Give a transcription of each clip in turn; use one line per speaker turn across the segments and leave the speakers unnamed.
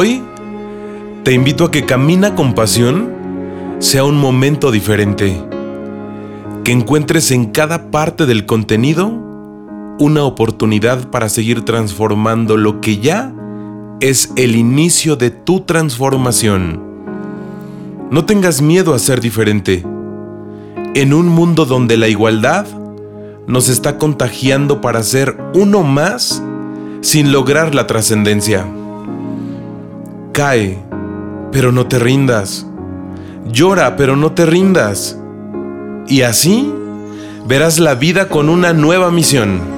Hoy te invito a que Camina con Pasión sea un momento diferente, que encuentres en cada parte del contenido una oportunidad para seguir transformando lo que ya es el inicio de tu transformación. No tengas miedo a ser diferente. En un mundo donde la igualdad nos está contagiando para ser uno más sin lograr la trascendencia. Cae, pero no te rindas. Llora, pero no te rindas. Y así verás la vida con una nueva misión.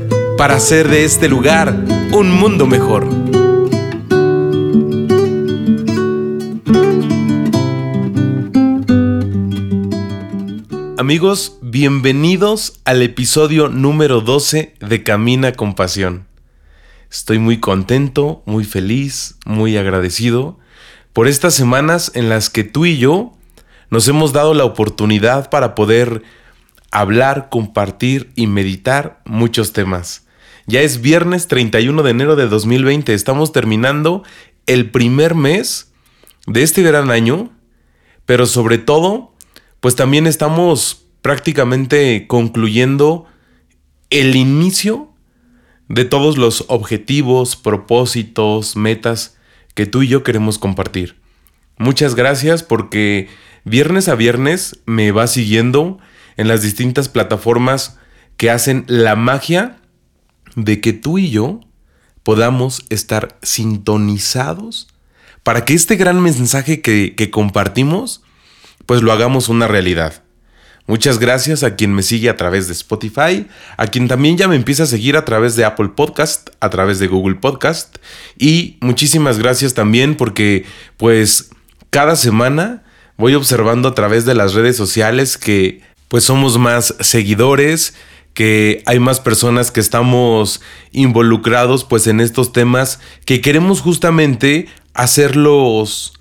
para hacer de este lugar un mundo mejor. Amigos, bienvenidos al episodio número 12 de Camina con Pasión. Estoy muy contento, muy feliz, muy agradecido por estas semanas en las que tú y yo nos hemos dado la oportunidad para poder hablar, compartir y meditar muchos temas. Ya es viernes 31 de enero de 2020. Estamos terminando el primer mes de este gran año, pero sobre todo, pues también estamos prácticamente concluyendo el inicio de todos los objetivos, propósitos, metas que tú y yo queremos compartir. Muchas gracias porque viernes a viernes me va siguiendo en las distintas plataformas que hacen la magia de que tú y yo podamos estar sintonizados para que este gran mensaje que, compartimos, pues lo hagamos una realidad. Muchas gracias a quien me sigue a través de Spotify, a quien también ya me empieza a seguir a través de Apple Podcast, a través de Google Podcast y muchísimas gracias también porque pues cada semana voy observando a través de las redes sociales que pues somos más seguidores, que hay más personas que estamos involucrados pues en estos temas que queremos justamente hacerlos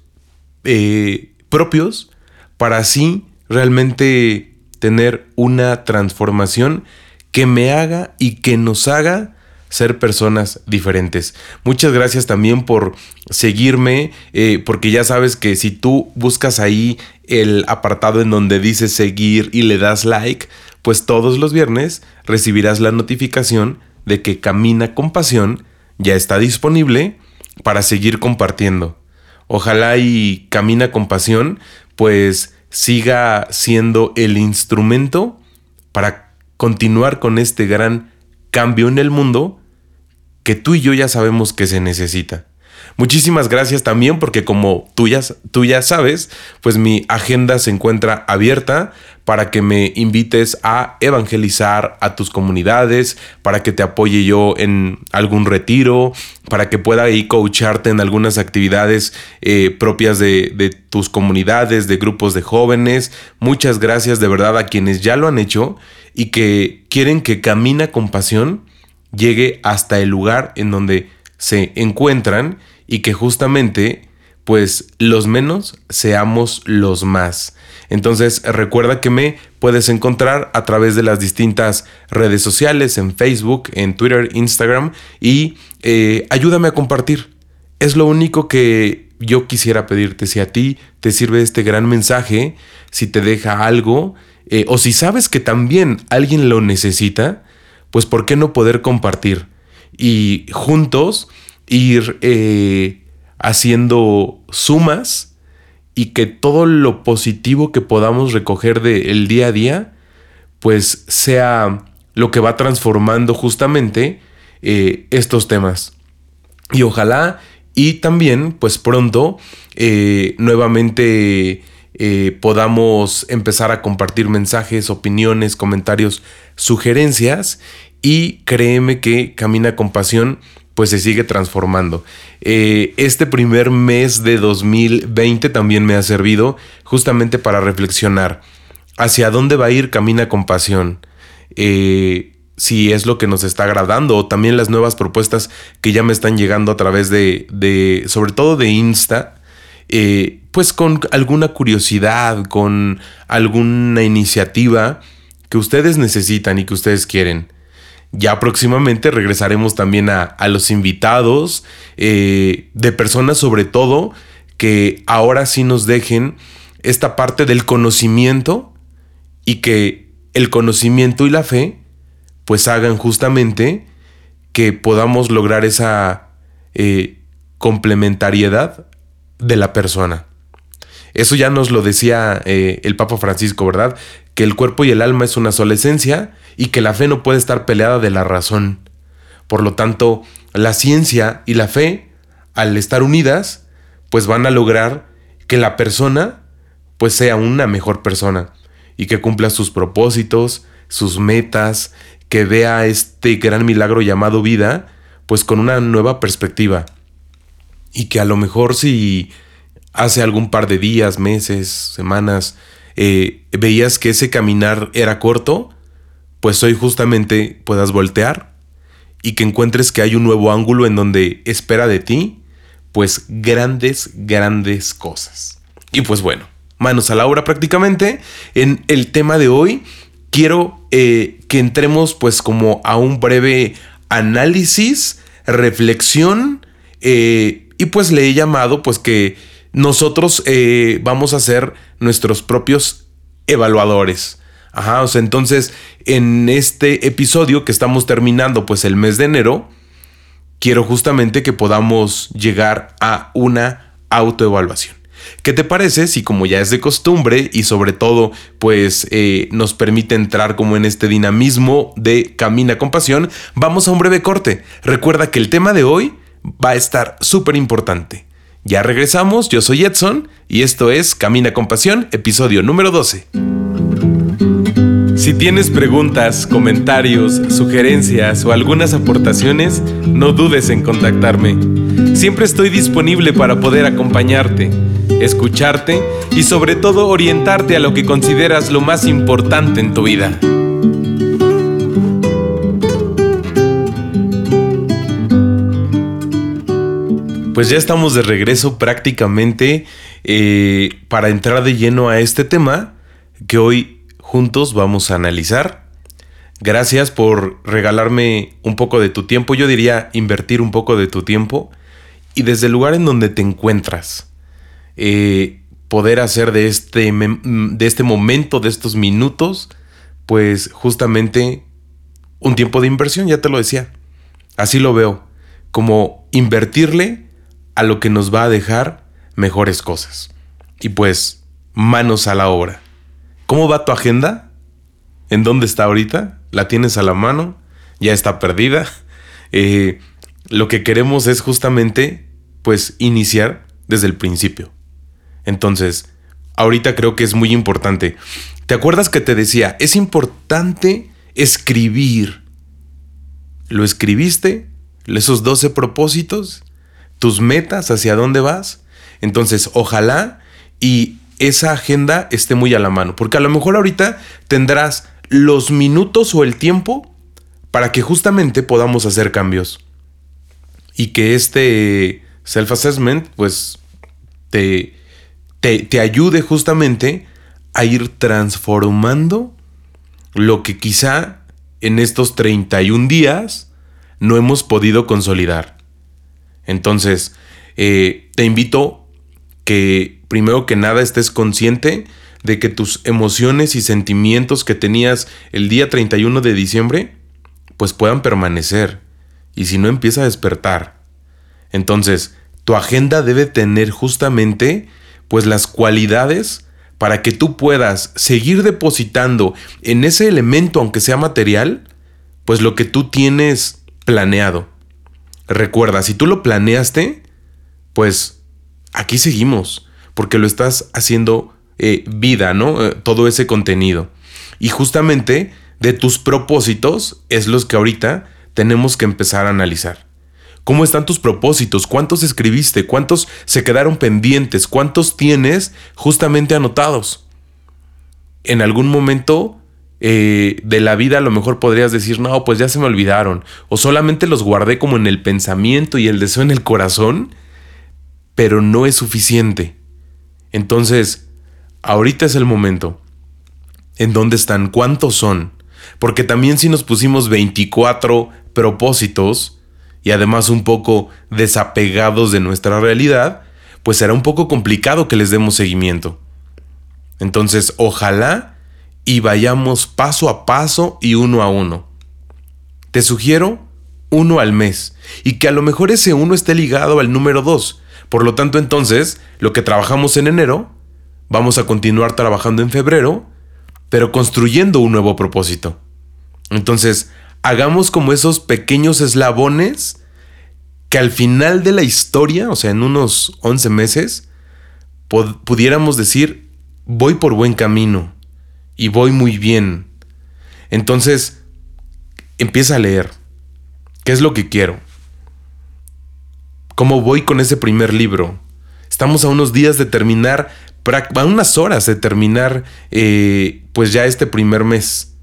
eh, propios para así realmente tener una transformación que me haga y que nos haga ser personas diferentes. Muchas gracias también por seguirme, eh, porque ya sabes que si tú buscas ahí el apartado en donde dice seguir y le das like, pues todos los viernes recibirás la notificación de que Camina con Pasión ya está disponible para seguir compartiendo. Ojalá y Camina con Pasión pues siga siendo el instrumento para continuar con este gran cambio en el mundo que tú y yo ya sabemos que se necesita. Muchísimas gracias también porque como tú ya, tú ya sabes, pues mi agenda se encuentra abierta para que me invites a evangelizar a tus comunidades, para que te apoye yo en algún retiro, para que pueda ahí coacharte en algunas actividades eh, propias de, de tus comunidades, de grupos de jóvenes. Muchas gracias de verdad a quienes ya lo han hecho y que quieren que Camina con Pasión llegue hasta el lugar en donde se encuentran y que justamente pues los menos seamos los más. Entonces recuerda que me puedes encontrar a través de las distintas redes sociales, en Facebook, en Twitter, Instagram y eh, ayúdame a compartir. Es lo único que yo quisiera pedirte. Si a ti te sirve este gran mensaje, si te deja algo eh, o si sabes que también alguien lo necesita, pues ¿por qué no poder compartir? Y juntos ir eh, haciendo sumas y que todo lo positivo que podamos recoger del día a día, pues sea lo que va transformando justamente eh, estos temas. Y ojalá y también, pues pronto, eh, nuevamente podamos empezar a compartir mensajes, opiniones, comentarios, sugerencias y créeme que Camina con Pasión pues se sigue transformando. Eh, este primer mes de 2020 también me ha servido justamente para reflexionar hacia dónde va a ir Camina con Pasión. Eh, si es lo que nos está agradando o también las nuevas propuestas que ya me están llegando a través de, de sobre todo de Insta, eh, pues con alguna curiosidad, con alguna iniciativa que ustedes necesitan y que ustedes quieren. Ya próximamente regresaremos también a, los invitados eh, de personas sobre todo que ahora sí nos dejen esta parte del conocimiento y que el conocimiento y la fe pues hagan justamente que podamos lograr esa eh, complementariedad de la persona. Eso ya nos lo decía eh, el Papa Francisco, ¿verdad? Que el cuerpo y el alma es una sola esencia y que la fe no puede estar peleada de la razón. Por lo tanto, la ciencia y la fe, al estar unidas, pues van a lograr que la persona pues sea una mejor persona y que cumpla sus propósitos, sus metas, que vea este gran milagro llamado vida, pues con una nueva perspectiva. Y que a lo mejor si hace algún par de días, meses, semanas, eh, veías que ese caminar era corto, pues hoy justamente puedas voltear y que encuentres que hay un nuevo ángulo en donde espera de ti, pues grandes, grandes cosas. Y pues bueno, manos a la obra prácticamente. En el tema de hoy quiero eh, que entremos pues como a un breve análisis, reflexión, eh, y pues le he llamado pues que nosotros eh, vamos a ser nuestros propios evaluadores. Ajá, o sea, entonces en este episodio que estamos terminando pues el mes de enero, quiero justamente que podamos llegar a una autoevaluación. ¿Qué te parece si como ya es de costumbre y sobre todo pues eh, nos permite entrar como en este dinamismo de Camina con Pasión, vamos a un breve corte? Recuerda que el tema de hoy va a estar súper importante. Ya regresamos, yo soy Edson y esto es Camina con Pasión, episodio número 12. Si tienes preguntas, comentarios, sugerencias o algunas aportaciones, no dudes en contactarme. Siempre estoy disponible para poder acompañarte, escucharte y sobre todo orientarte a lo que consideras lo más importante en tu vida. Pues ya estamos de regreso prácticamente eh, para entrar de lleno a este tema que hoy juntos vamos a analizar. Gracias por regalarme un poco de tu tiempo, yo diría invertir un poco de tu tiempo y desde el lugar en donde te encuentras, eh, poder hacer de este, de este momento, de estos minutos, pues justamente un tiempo de inversión, ya te lo decía. Así lo veo, como invertirle a lo que nos va a dejar mejores cosas. Y pues, manos a la obra. ¿Cómo va tu agenda? ¿En dónde está ahorita? ¿La tienes a la mano? ¿Ya está perdida? Eh, lo que queremos es justamente, pues, iniciar desde el principio. Entonces, ahorita creo que es muy importante. ¿Te acuerdas que te decía, es importante escribir? ¿Lo escribiste? ¿Esos 12 propósitos? tus metas, hacia dónde vas. Entonces, ojalá y esa agenda esté muy a la mano, porque a lo mejor ahorita tendrás los minutos o el tiempo para que justamente podamos hacer cambios y que este self-assessment pues te, te, te ayude justamente a ir transformando lo que quizá en estos 31 días no hemos podido consolidar. Entonces, eh, te invito que primero que nada estés consciente de que tus emociones y sentimientos que tenías el día 31 de diciembre, pues puedan permanecer. Y si no, empieza a despertar. Entonces, Tu agenda debe tener justamente pues las cualidades para que tú puedas seguir depositando en ese elemento, aunque sea material, pues lo que tú tienes planeado. Recuerda, si tú lo planeaste, pues aquí seguimos, porque lo estás haciendo eh, vida, ¿no? Eh, todo ese contenido. Y justamente de tus propósitos es los que ahorita tenemos que empezar a analizar. ¿Cómo están tus propósitos? ¿Cuántos escribiste? ¿Cuántos se quedaron pendientes? ¿Cuántos tienes justamente anotados? En algún momento eh, de la vida a lo mejor podrías decir, no, pues ya se me olvidaron. O solamente los guardé como en el pensamiento y el deseo en el corazón, pero no es suficiente. Entonces, ahorita es el momento. ¿En dónde están? ¿Cuántos son? Porque también si nos pusimos 24 propósitos, y además un poco desapegados de nuestra realidad, pues será un poco complicado que les demos seguimiento. Entonces, ojalá y vayamos paso a paso y uno a uno. Te sugiero uno al mes y que a lo mejor ese uno esté ligado al número dos. Por lo tanto, entonces, lo que trabajamos en enero, vamos a continuar trabajando en febrero, pero construyendo un nuevo propósito. Entonces, hagamos como esos pequeños eslabones que al final de la historia, o sea, en unos 11 meses, pudiéramos decir, voy por buen camino y voy muy bien. Entonces, empieza a leer. ¿Qué es lo que quiero? ¿Cómo voy con ese primer libro? Estamos a unos días de terminar, a unas horas de terminar, eh, pues ya este primer mes.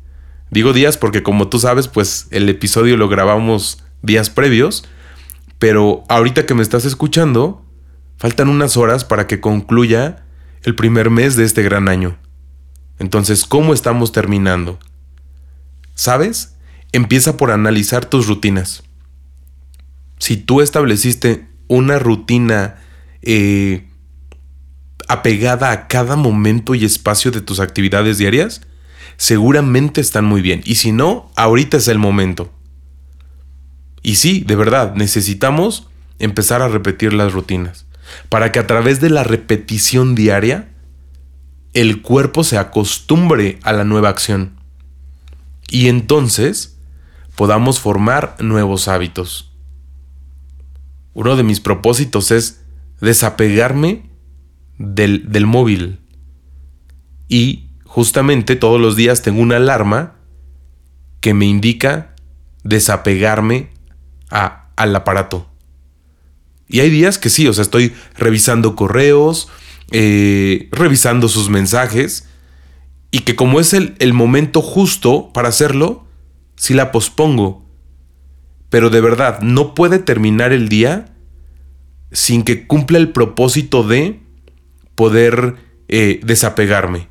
Digo días porque como tú sabes, pues el episodio lo grabamos días previos, pero ahorita que me estás escuchando, faltan unas horas para que concluya el primer mes de este gran año. Entonces, ¿cómo estamos terminando? ¿Sabes? Empieza por analizar tus rutinas. Si tú estableciste una rutina eh, apegada a cada momento y espacio de tus actividades diarias, seguramente están muy bien. Y si no, ahorita es el momento. Y sí, de verdad, necesitamos empezar a repetir las rutinas. Para que a través de la repetición diaria, el cuerpo se acostumbre a la nueva acción. Y entonces podamos formar nuevos hábitos. Uno de mis propósitos es desapegarme del, del móvil y justamente todos los días tengo una alarma que me indica desapegarme al aparato. Y hay días que sí, o sea, estoy revisando correos, eh, revisando sus mensajes, y que como es el, el momento justo para hacerlo, sí la pospongo. Pero de verdad, no puede terminar el día sin que cumpla el propósito de poder eh, desapegarme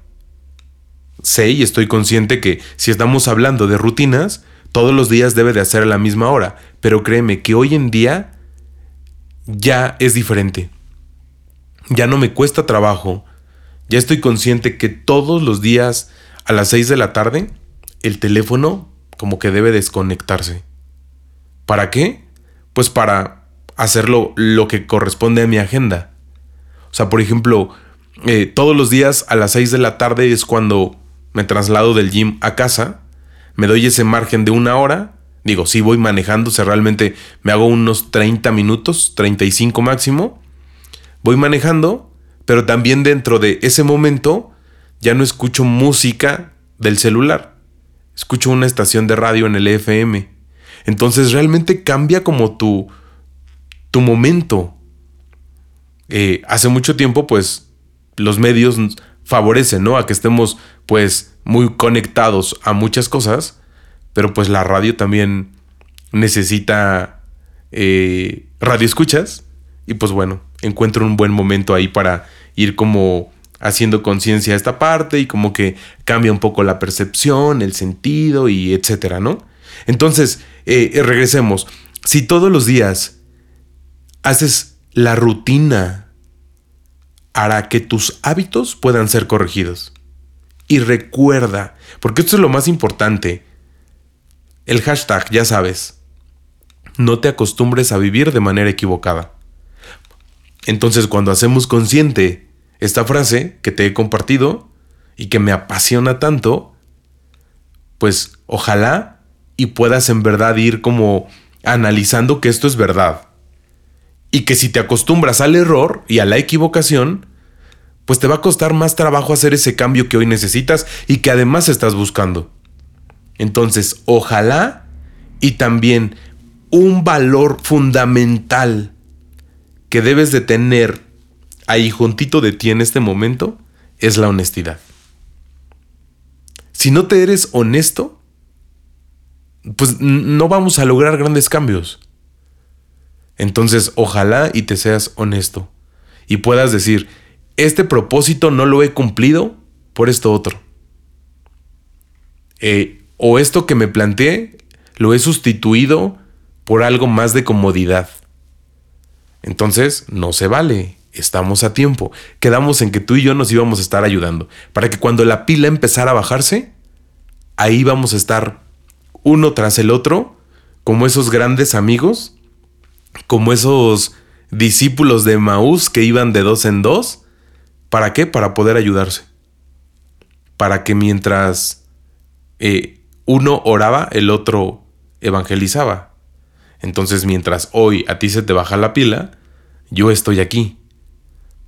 sé y estoy consciente que si estamos hablando de rutinas, todos los días debe de hacer a la misma hora, pero créeme que hoy en día ya es diferente. Ya no me cuesta trabajo. Ya estoy consciente que todos los días a las 6 de la tarde el teléfono como que debe desconectarse. ¿Para qué? Pues para hacerlo lo que corresponde a mi agenda. O sea, por ejemplo, eh, todos los días a las 6 de la tarde es cuando me traslado del gym a casa, me doy ese margen de una hora, digo, si voy manejando, o realmente me hago unos 30 minutos, 35 máximo, voy manejando, pero también dentro de ese momento ya no escucho música del celular, escucho una estación de radio en el FM. Entonces realmente cambia como tu, tu momento. Eh, hace mucho tiempo, pues, los medios favorecen, ¿no? A que estemos pues muy conectados a muchas cosas, pero pues la radio también necesita eh, radio escuchas y pues bueno, encuentro un buen momento ahí para ir como haciendo conciencia a esta parte y como que cambia un poco la percepción, el sentido y etcétera, ¿no? Entonces, eh, regresemos. Si todos los días haces la rutina hará que tus hábitos puedan ser corregidos. Y recuerda, porque esto es lo más importante, el hashtag, ya sabes, no te acostumbres a vivir de manera equivocada. Entonces cuando hacemos consciente esta frase que te he compartido y que me apasiona tanto, pues ojalá y puedas en verdad ir como analizando que esto es verdad. Y que si te acostumbras al error y a la equivocación, pues te va a costar más trabajo hacer ese cambio que hoy necesitas y que además estás buscando. Entonces, ojalá y también un valor fundamental que debes de tener ahí juntito de ti en este momento es la honestidad. Si no te eres honesto, pues no vamos a lograr grandes cambios. Entonces, ojalá y te seas honesto y puedas decir, este propósito no lo he cumplido por esto otro. Eh, o esto que me planteé lo he sustituido por algo más de comodidad. Entonces, no se vale. Estamos a tiempo. Quedamos en que tú y yo nos íbamos a estar ayudando. Para que cuando la pila empezara a bajarse, ahí vamos a estar uno tras el otro, como esos grandes amigos, como esos discípulos de Maús que iban de dos en dos. ¿Para qué? Para poder ayudarse. Para que mientras eh, uno oraba, el otro evangelizaba. Entonces mientras hoy a ti se te baja la pila, yo estoy aquí.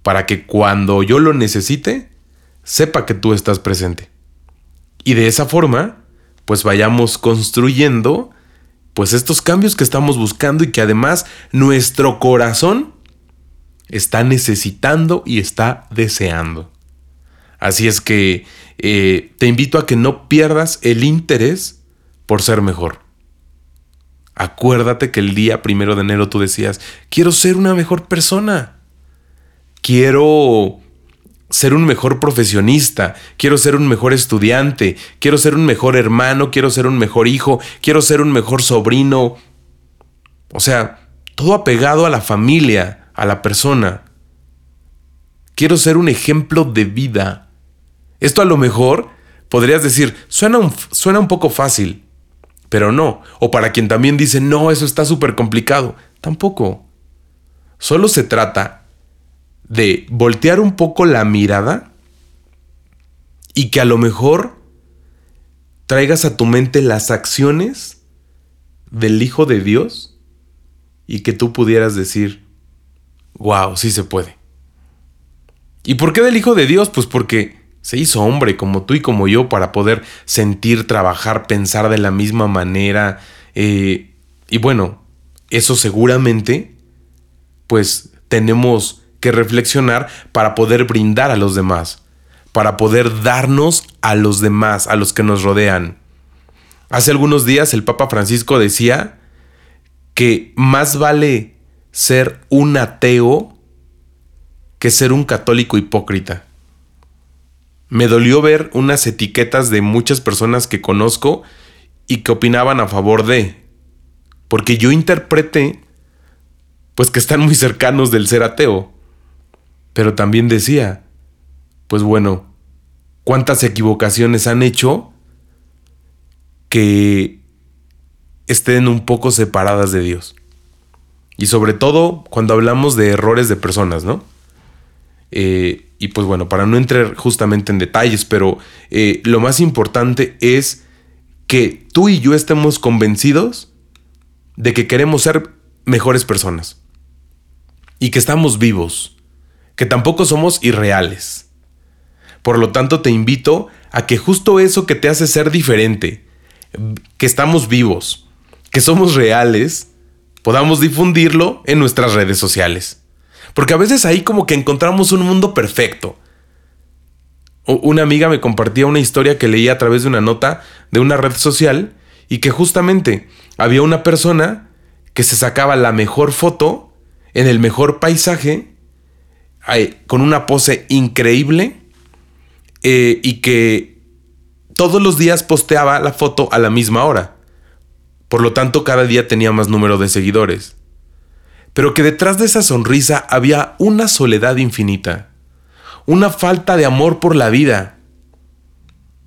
Para que cuando yo lo necesite, sepa que tú estás presente. Y de esa forma, pues vayamos construyendo pues estos cambios que estamos buscando y que además nuestro corazón está necesitando y está deseando. Así es que eh, te invito a que no pierdas el interés por ser mejor. Acuérdate que el día primero de enero tú decías, quiero ser una mejor persona. Quiero ser un mejor profesionista, quiero ser un mejor estudiante, quiero ser un mejor hermano, quiero ser un mejor hijo, quiero ser un mejor sobrino. O sea, todo apegado a la familia, a la persona. Quiero ser un ejemplo de vida. Esto a lo mejor podrías decir, suena un, suena un poco fácil, pero no. O para quien también dice, no, eso está súper complicado. Tampoco. Solo se trata de voltear un poco la mirada y que a lo mejor traigas a tu mente las acciones del Hijo de Dios y que tú pudieras decir, wow, sí se puede. ¿Y por qué del Hijo de Dios? Pues porque se hizo hombre como tú y como yo para poder sentir, trabajar, pensar de la misma manera. Eh, y bueno, eso seguramente, pues tenemos que reflexionar para poder brindar a los demás, para poder darnos a los demás, a los que nos rodean. Hace algunos días el Papa Francisco decía que más vale ser un ateo que ser un católico hipócrita me dolió ver unas etiquetas de muchas personas que conozco y que opinaban a favor de. Porque yo interpreté, pues que están muy cercanos del ser ateo. Pero también decía, pues bueno, ¿cuántas equivocaciones han hecho que estén un poco separadas de Dios? Y sobre todo cuando hablamos de errores de personas, ¿no? Eh, y pues bueno, para no entrar justamente en detalles, pero eh, lo más importante es que tú y yo estemos convencidos de que queremos ser mejores personas y que estamos vivos, que tampoco somos irreales. Por lo tanto, te invito a que justo eso que te hace ser diferente, que estamos vivos, que somos reales, podamos difundirlo en nuestras redes sociales. Porque a veces ahí como que encontramos un mundo perfecto. Una amiga me compartía una historia que leía a través de una nota de una red social y que justamente había una persona que se sacaba la mejor foto en el mejor paisaje con una pose increíble eh, y que todos los días posteaba la foto a la misma hora. Por lo tanto, cada día tenía más número de seguidores pero que detrás de esa sonrisa había una soledad infinita, una falta de amor por la vida.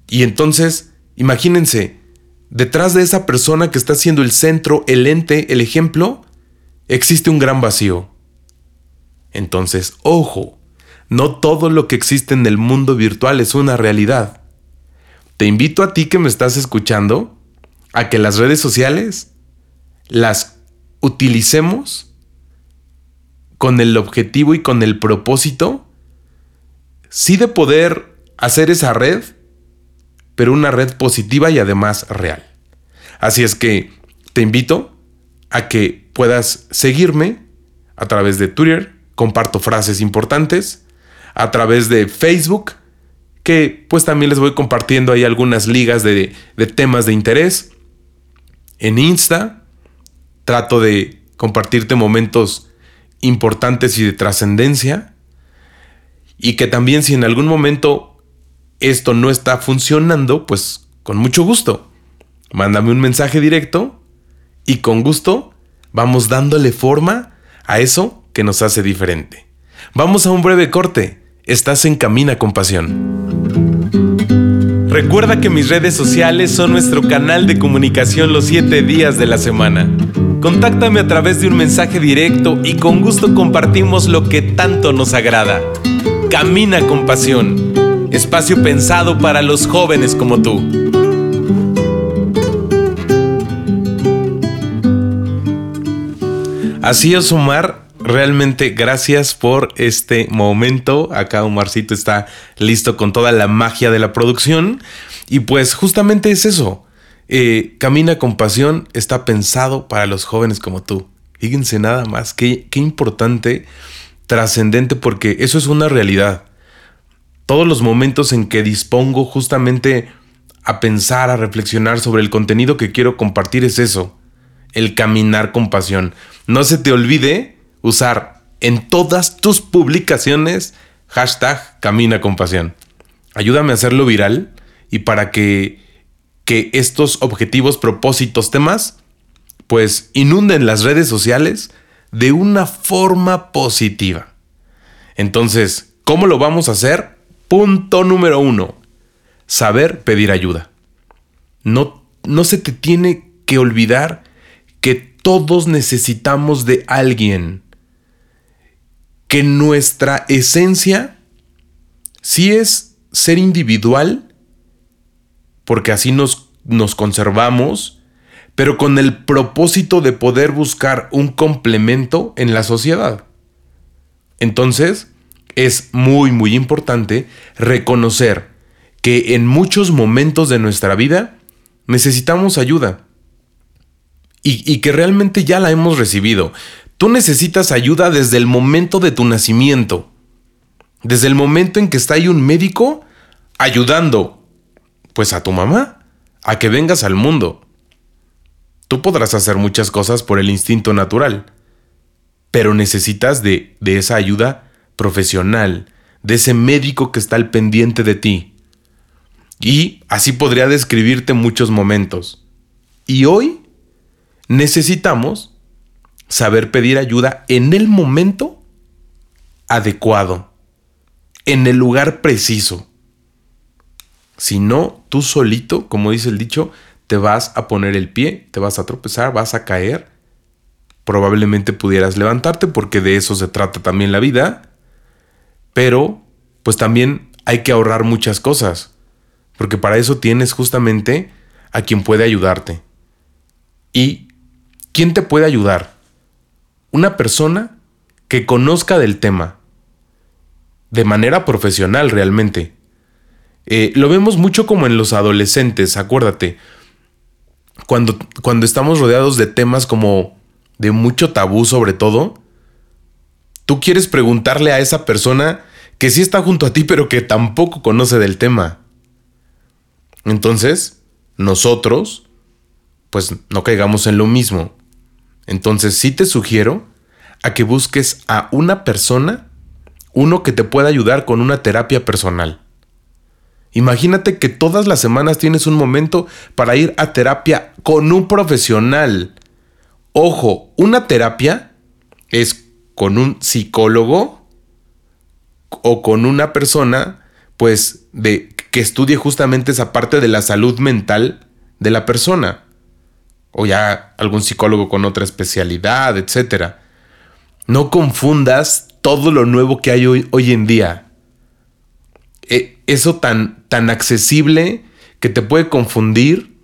Y entonces, imagínense, detrás de esa persona que está siendo el centro, el ente, el ejemplo, existe un gran vacío. Entonces, ojo, no todo lo que existe en el mundo virtual es una realidad. Te invito a ti que me estás escuchando a que las redes sociales las utilicemos con el objetivo y con el propósito, sí de poder hacer esa red, pero una red positiva y además real. Así es que te invito a que puedas seguirme a través de Twitter, comparto frases importantes, a través de Facebook, que pues también les voy compartiendo ahí algunas ligas de, de temas de interés. En Insta trato de compartirte momentos importantes y de trascendencia. Y que también si en algún momento esto no está funcionando, pues con mucho gusto. Mándame un mensaje directo y con gusto vamos dándole forma a eso que nos hace diferente. Vamos a un breve corte. Estás en Camina con Pasión. Recuerda que mis redes sociales son nuestro canal de comunicación los 7 días de la semana. Contáctame a través de un mensaje directo y con gusto compartimos lo que tanto nos agrada. Camina con Pasión. Espacio pensado para los jóvenes como tú. Así es, Omar. Realmente gracias por este momento. Acá Omarcito está listo con toda la magia de la producción. Y pues justamente es eso. Eh, Camina con pasión está pensado para los jóvenes como tú. Fíjense nada más, qué, qué importante, trascendente, porque eso es una realidad. Todos los momentos en que dispongo justamente a pensar, a reflexionar sobre el contenido que quiero compartir es eso, el caminar con pasión. No se te olvide usar en todas tus publicaciones hashtag Camina con Pasión. Ayúdame a hacerlo viral y para que, que estos objetivos, propósitos, temas, pues inunden las redes sociales de una forma positiva. Entonces, ¿cómo lo vamos a hacer? Punto número uno, saber pedir ayuda. No, no se te tiene que olvidar que todos necesitamos de alguien que nuestra esencia sí es ser individual, porque así nos, nos conservamos, pero con el propósito de poder buscar un complemento en la sociedad. Entonces, es muy, muy importante reconocer que en muchos momentos de nuestra vida necesitamos ayuda y, y, que realmente ya la hemos recibido. Tú necesitas ayuda desde el momento de tu nacimiento. Desde el momento en que está ahí un médico ayudando, pues a tu mamá, a que vengas al mundo. Tú podrás hacer muchas cosas por el instinto natural, pero necesitas de, de esa ayuda profesional, de ese médico que está al pendiente de ti. Y así podría describirte muchos momentos. Y hoy necesitamos saber pedir ayuda en el momento adecuado, en el lugar preciso. Si no, tú solito, como dice el dicho, te vas a poner el pie, te vas a tropezar, vas a caer. Probablemente pudieras levantarte porque de eso se trata también la vida. Pero, pues también hay que ahorrar muchas cosas. Porque para eso tienes justamente a quien puede ayudarte. ¿Y quién te puede ayudar? Una persona que conozca del tema, de manera profesional realmente. Eh, lo vemos mucho como en los adolescentes, acuérdate, cuando, cuando estamos rodeados de temas como de mucho tabú sobre todo, tú quieres preguntarle a esa persona que sí está junto a ti, pero que tampoco conoce del tema. Entonces, nosotros, pues no caigamos en lo mismo. Entonces sí te sugiero a que busques a una persona, uno que te pueda ayudar con una terapia personal. Imagínate que todas las semanas tienes un momento para ir a terapia con un profesional. Ojo, una terapia es con un psicólogo o con una persona pues de que estudie justamente esa parte de la salud mental de la persona o ya algún psicólogo con otra especialidad, etc. No confundas todo lo nuevo que hay hoy, hoy en día. E, eso tan, tan accesible que te puede confundir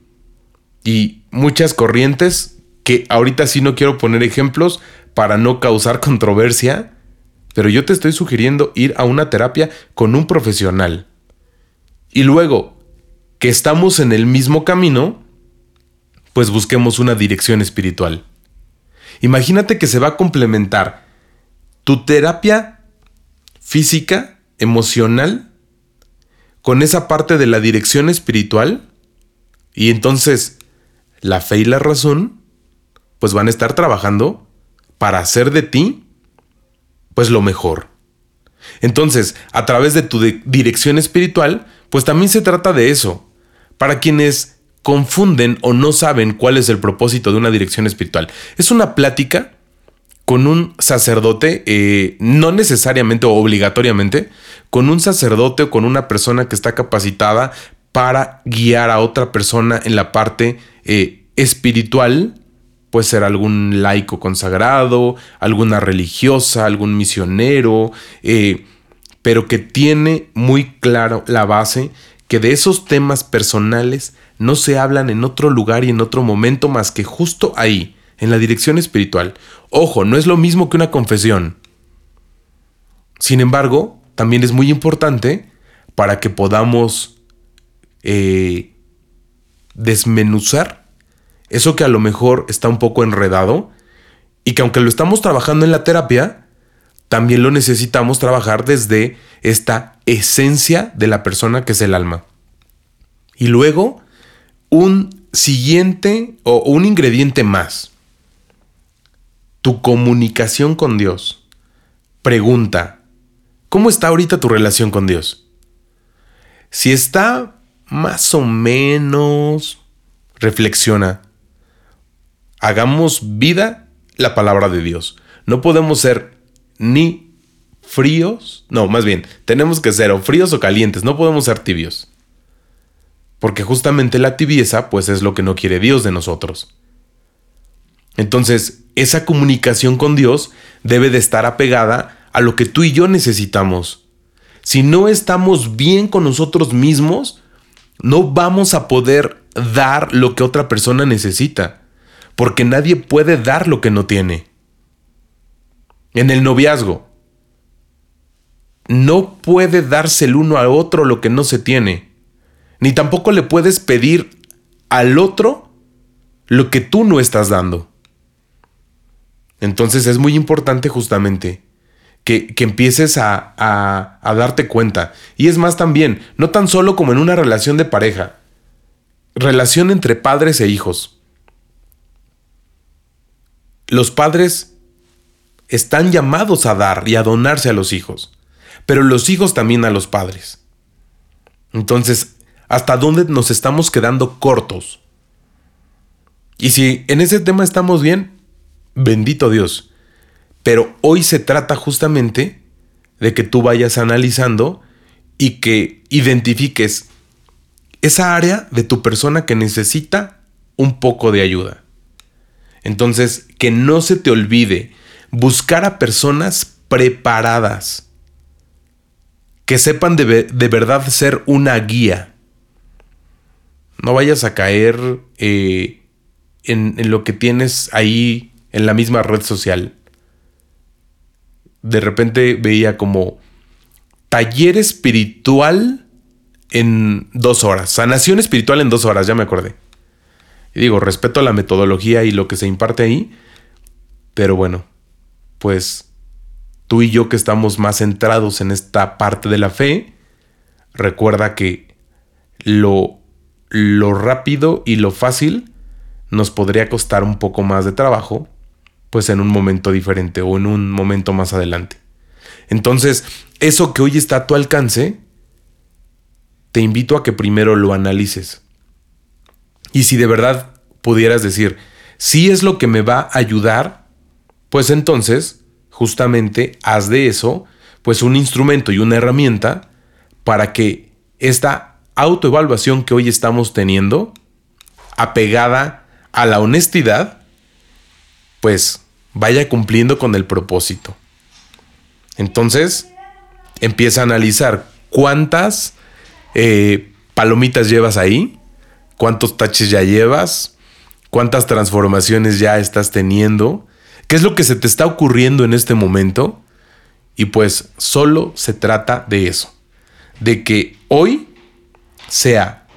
y muchas corrientes que ahorita sí no quiero poner ejemplos para no causar controversia, pero yo te estoy sugiriendo ir a una terapia con un profesional. Y luego que estamos en el mismo camino, pues busquemos una dirección espiritual. Imagínate que se va a complementar tu terapia física, emocional, con esa parte de la dirección espiritual, y entonces la fe y la razón, pues van a estar trabajando para hacer de ti, pues lo mejor. Entonces, a través de tu dirección espiritual, pues también se trata de eso. Para quienes confunden o no saben cuál es el propósito de una dirección espiritual. Es una plática con un sacerdote, eh, no necesariamente o obligatoriamente, con un sacerdote o con una persona que está capacitada para guiar a otra persona en la parte eh, espiritual, puede ser algún laico consagrado, alguna religiosa, algún misionero, eh, pero que tiene muy claro la base que de esos temas personales no se hablan en otro lugar y en otro momento más que justo ahí, en la dirección espiritual. Ojo, no es lo mismo que una confesión. Sin embargo, también es muy importante para que podamos eh, desmenuzar eso que a lo mejor está un poco enredado y que aunque lo estamos trabajando en la terapia, también lo necesitamos trabajar desde esta esencia de la persona que es el alma. Y luego, un siguiente o un ingrediente más. Tu comunicación con Dios. Pregunta, ¿cómo está ahorita tu relación con Dios? Si está más o menos, reflexiona. Hagamos vida la palabra de Dios. No podemos ser ni fríos, no, más bien, tenemos que ser o fríos o calientes, no podemos ser tibios. Porque justamente la tibieza, pues es lo que no quiere Dios de nosotros. Entonces, esa comunicación con Dios debe de estar apegada a lo que tú y yo necesitamos. Si no estamos bien con nosotros mismos, no vamos a poder dar lo que otra persona necesita, porque nadie puede dar lo que no tiene. En el noviazgo, no puede darse el uno al otro lo que no se tiene ni tampoco le puedes pedir al otro lo que tú no estás dando. Entonces es muy importante justamente que, empieces a, a darte cuenta. Y es más también, no tan solo como en una relación de pareja, relación entre padres e hijos. Los padres están llamados a dar y a donarse a los hijos, pero los hijos también a los padres. Entonces, hasta dónde nos estamos quedando cortos. Y si en ese tema estamos bien, bendito Dios. Pero hoy se trata justamente de que tú vayas analizando y que identifiques esa área de tu persona que necesita un poco de ayuda. Entonces, que no se te olvide buscar a personas preparadas, que sepan de, de verdad ser una guía no vayas a caer eh, en, lo que tienes ahí en la misma red social. De repente veía como taller espiritual en dos horas, sanación espiritual en dos horas, ya me acordé. Y digo, respeto la metodología y lo que se imparte ahí, pero bueno, pues tú y yo que estamos más centrados en esta parte de la fe, recuerda que lo lo rápido y lo fácil nos podría costar un poco más de trabajo, pues en un momento diferente o en un momento más adelante. Entonces, eso que hoy está a tu alcance, te invito a que primero lo analices. Y si de verdad pudieras decir, si es lo que me va a ayudar, pues entonces, justamente, haz de eso, pues un instrumento y una herramienta para que esta autoevaluación que hoy estamos teniendo, apegada a la honestidad, pues vaya cumpliendo con el propósito. Entonces, empieza a analizar cuántas eh, palomitas llevas ahí, cuántos taches ya llevas, cuántas transformaciones ya estás teniendo, qué es lo que se te está ocurriendo en este momento. Y pues solo se trata de eso, de que hoy sea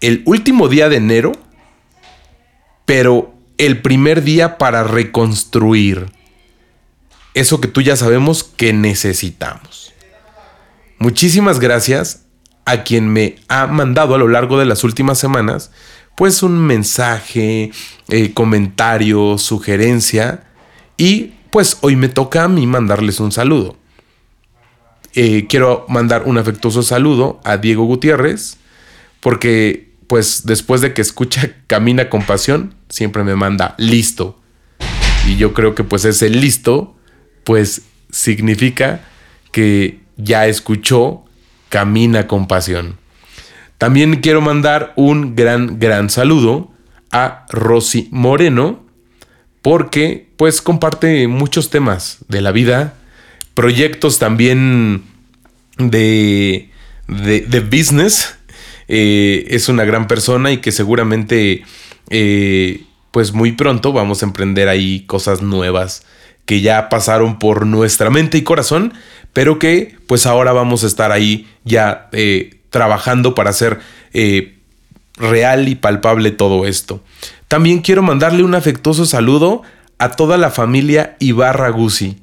el último día de enero, pero el primer día para reconstruir eso que tú ya sabemos que necesitamos. Muchísimas gracias a quien me ha mandado a lo largo de las últimas semanas, pues un mensaje, eh, comentario, sugerencia, y pues hoy me toca a mí mandarles un saludo. Eh, quiero mandar un afectuoso saludo a Diego Gutiérrez, porque pues después de que escucha Camina con Pasión, siempre me manda listo. Y yo creo que pues ese listo, pues significa que ya escuchó Camina con Pasión. También quiero mandar un gran, gran saludo a Rosy Moreno, porque pues comparte muchos temas de la vida, proyectos también de, de, business. Eh, es una gran persona y que seguramente eh, pues muy pronto vamos a emprender ahí cosas nuevas que ya pasaron por nuestra mente y corazón, pero que pues ahora vamos a estar ahí ya eh, trabajando para hacer eh, real y palpable todo esto. También quiero mandarle un afectuoso saludo a toda la familia Ibarra Guzzi,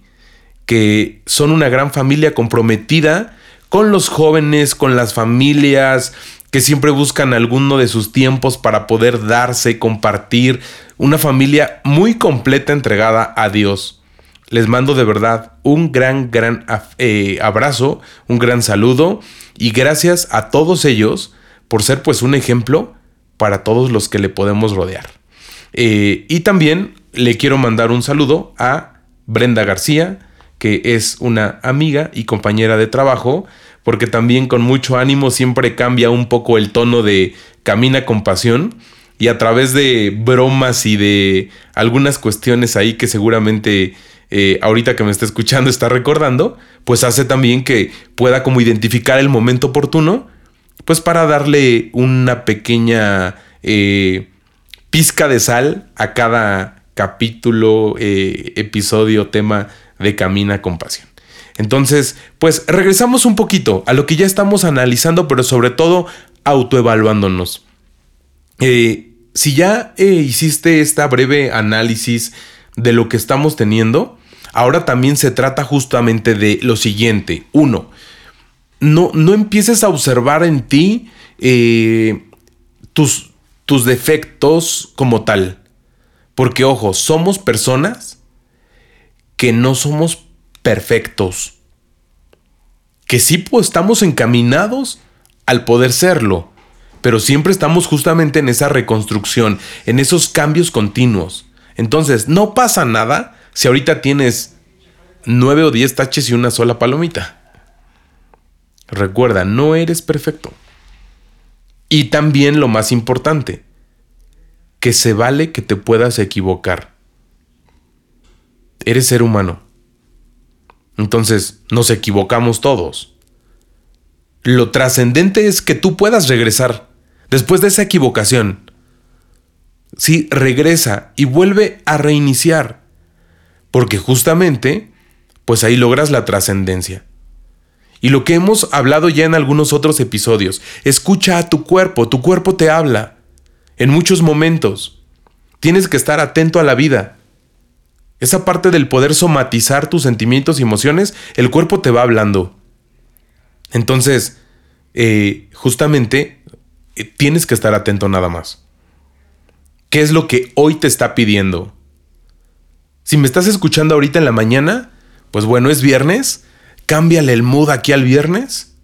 que son una gran familia comprometida con los jóvenes, con las familias, que siempre buscan alguno de sus tiempos para poder darse, compartir, una familia muy completa entregada a Dios les mando de verdad un gran, gran eh, abrazo, un gran saludo y gracias a todos ellos por ser pues un ejemplo para todos los que le podemos rodear. Eh, y también le quiero mandar un saludo a Brenda García, que es una amiga y compañera de trabajo, porque también con mucho ánimo siempre cambia un poco el tono de Camina con Pasión y a través de bromas y de algunas cuestiones ahí que seguramente eh, ahorita que me está escuchando está recordando, pues hace también que pueda como identificar el momento oportuno, pues para darle una pequeña eh, pizca de sal a cada capítulo, eh, episodio, tema de Camina con Pasión. Entonces, pues regresamos un poquito a lo que ya estamos analizando, pero sobre todo autoevaluándonos. si ya hiciste esta breve análisis de lo que estamos teniendo, Ahora también se trata justamente de lo siguiente. Uno, no, no empieces a observar en ti eh, tus, tus defectos como tal. Porque, ojo, somos personas que no somos perfectos. Que sí pues, estamos encaminados al poder serlo. Pero siempre estamos justamente en esa reconstrucción, en esos cambios continuos. Entonces, no pasa nada si ahorita tienes nueve o diez taches y una sola palomita. Recuerda, no eres perfecto. Y también lo más importante, que se vale que te puedas equivocar. Eres ser humano. Entonces, nos equivocamos todos. Lo trascendente es que tú puedas regresar después de esa equivocación. Sí, regresa y vuelve a reiniciar porque justamente, pues ahí logras la trascendencia. Y lo que hemos hablado ya en algunos otros episodios, escucha a tu cuerpo, tu cuerpo te habla. En muchos momentos, tienes que estar atento a la vida. Esa parte del poder somatizar tus sentimientos y emociones, el cuerpo te va hablando. Entonces, eh, justamente, eh, tienes que estar atento nada más. ¿Qué es lo que hoy te está pidiendo? Si me estás escuchando ahorita en la mañana, pues bueno, es viernes, cámbiale el mood aquí al viernes.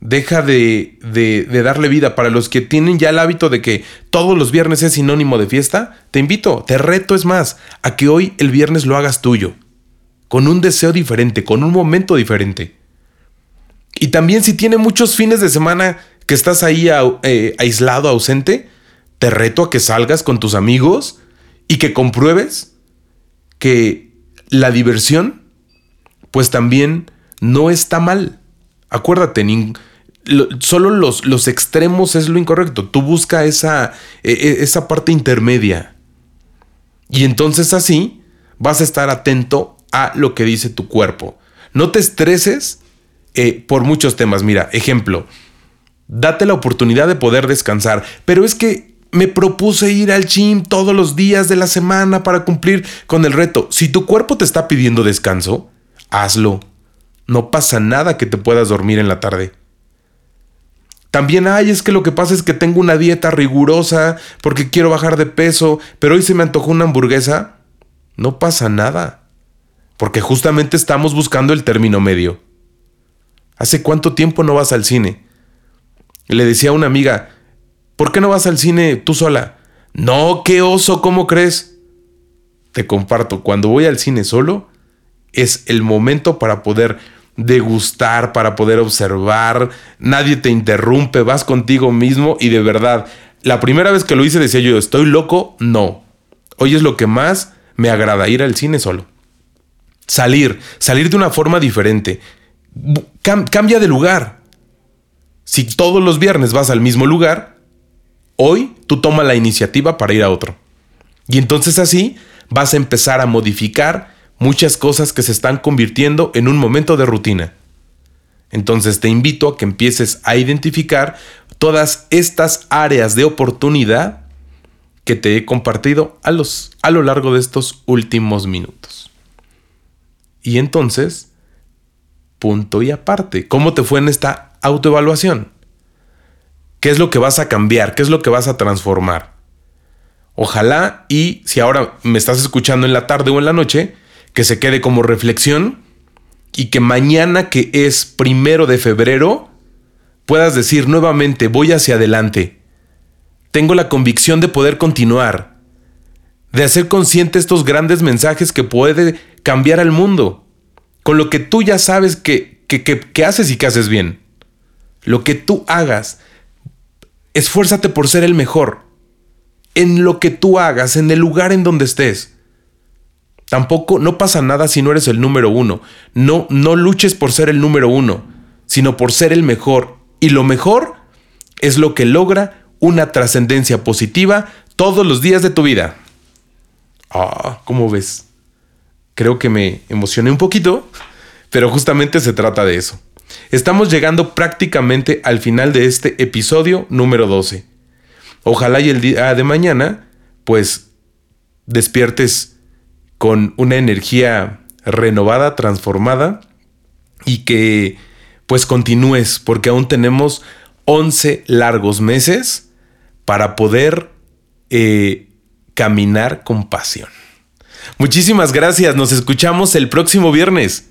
Deja de, de, darle vida. Para los que tienen ya el hábito de que todos los viernes es sinónimo de fiesta, te invito, te reto es más, a que hoy el viernes lo hagas tuyo. Con un deseo diferente, con un momento diferente. Y también si tiene muchos fines de semana que estás ahí eh, aislado, ausente, te reto a que salgas con tus amigos y que compruebes que la diversión pues también no está mal. Acuérdate, solo los, los, extremos es lo incorrecto. Tú busca esa, e, e, esa parte intermedia. Y entonces así vas a estar atento a lo que dice tu cuerpo. No te estreses eh, por muchos temas. Mira, ejemplo, date la oportunidad de poder descansar. Pero es que me propuse ir al gym todos los días de la semana para cumplir con el reto. Si tu cuerpo te está pidiendo descanso, hazlo. No pasa nada que te puedas dormir en la tarde. También hay, es que lo que pasa es que tengo una dieta rigurosa porque quiero bajar de peso, pero hoy se me antojó una hamburguesa. No pasa nada. Porque justamente estamos buscando el término medio. ¿Hace cuánto tiempo no vas al cine? Le decía a una amiga, ¿por qué no vas al cine tú sola? No, qué oso, ¿cómo crees? Te comparto, cuando voy al cine solo, es el momento para poder degustar, para poder observar, nadie te interrumpe, vas contigo mismo y de verdad, la primera vez que lo hice decía yo, ¿estoy loco? No. Hoy es lo que más me agrada, ir al cine solo. Salir, salir de una forma diferente. cambia de lugar. Si todos los viernes vas al mismo lugar, hoy tú toma la iniciativa para ir a otro. Y entonces así vas a empezar a modificar muchas cosas que se están convirtiendo en un momento de rutina. Entonces te invito a que empieces a identificar todas estas áreas de oportunidad que te he compartido a, los, a lo largo de estos últimos minutos. Y entonces, punto y aparte, ¿cómo te fue en esta autoevaluación? ¿Qué es lo que vas a cambiar? ¿Qué es lo que vas a transformar? Ojalá y si ahora me estás escuchando en la tarde o en la noche, que se quede como reflexión y que mañana que es primero de febrero puedas decir nuevamente voy hacia adelante tengo la convicción de poder continuar, de hacer consciente estos grandes mensajes que puede cambiar al mundo, con lo que tú ya sabes que, que, haces y que haces bien. Lo que tú hagas, esfuérzate por ser el mejor. En lo que tú hagas, en el lugar en donde estés. Tampoco no pasa nada si no eres el número uno. No, no luches por ser el número uno, sino por ser el mejor. Y lo mejor es lo que logra una trascendencia positiva todos los días de tu vida. Ah, ¿cómo ves? Creo que me emocioné un poquito, pero justamente se trata de eso. Estamos llegando prácticamente al final de este episodio número 12. Ojalá y el día de mañana, pues, despiertes con una energía renovada, transformada y que pues continúes porque aún tenemos 11 largos meses para poder eh, caminar con pasión. Muchísimas gracias, nos escuchamos el próximo viernes.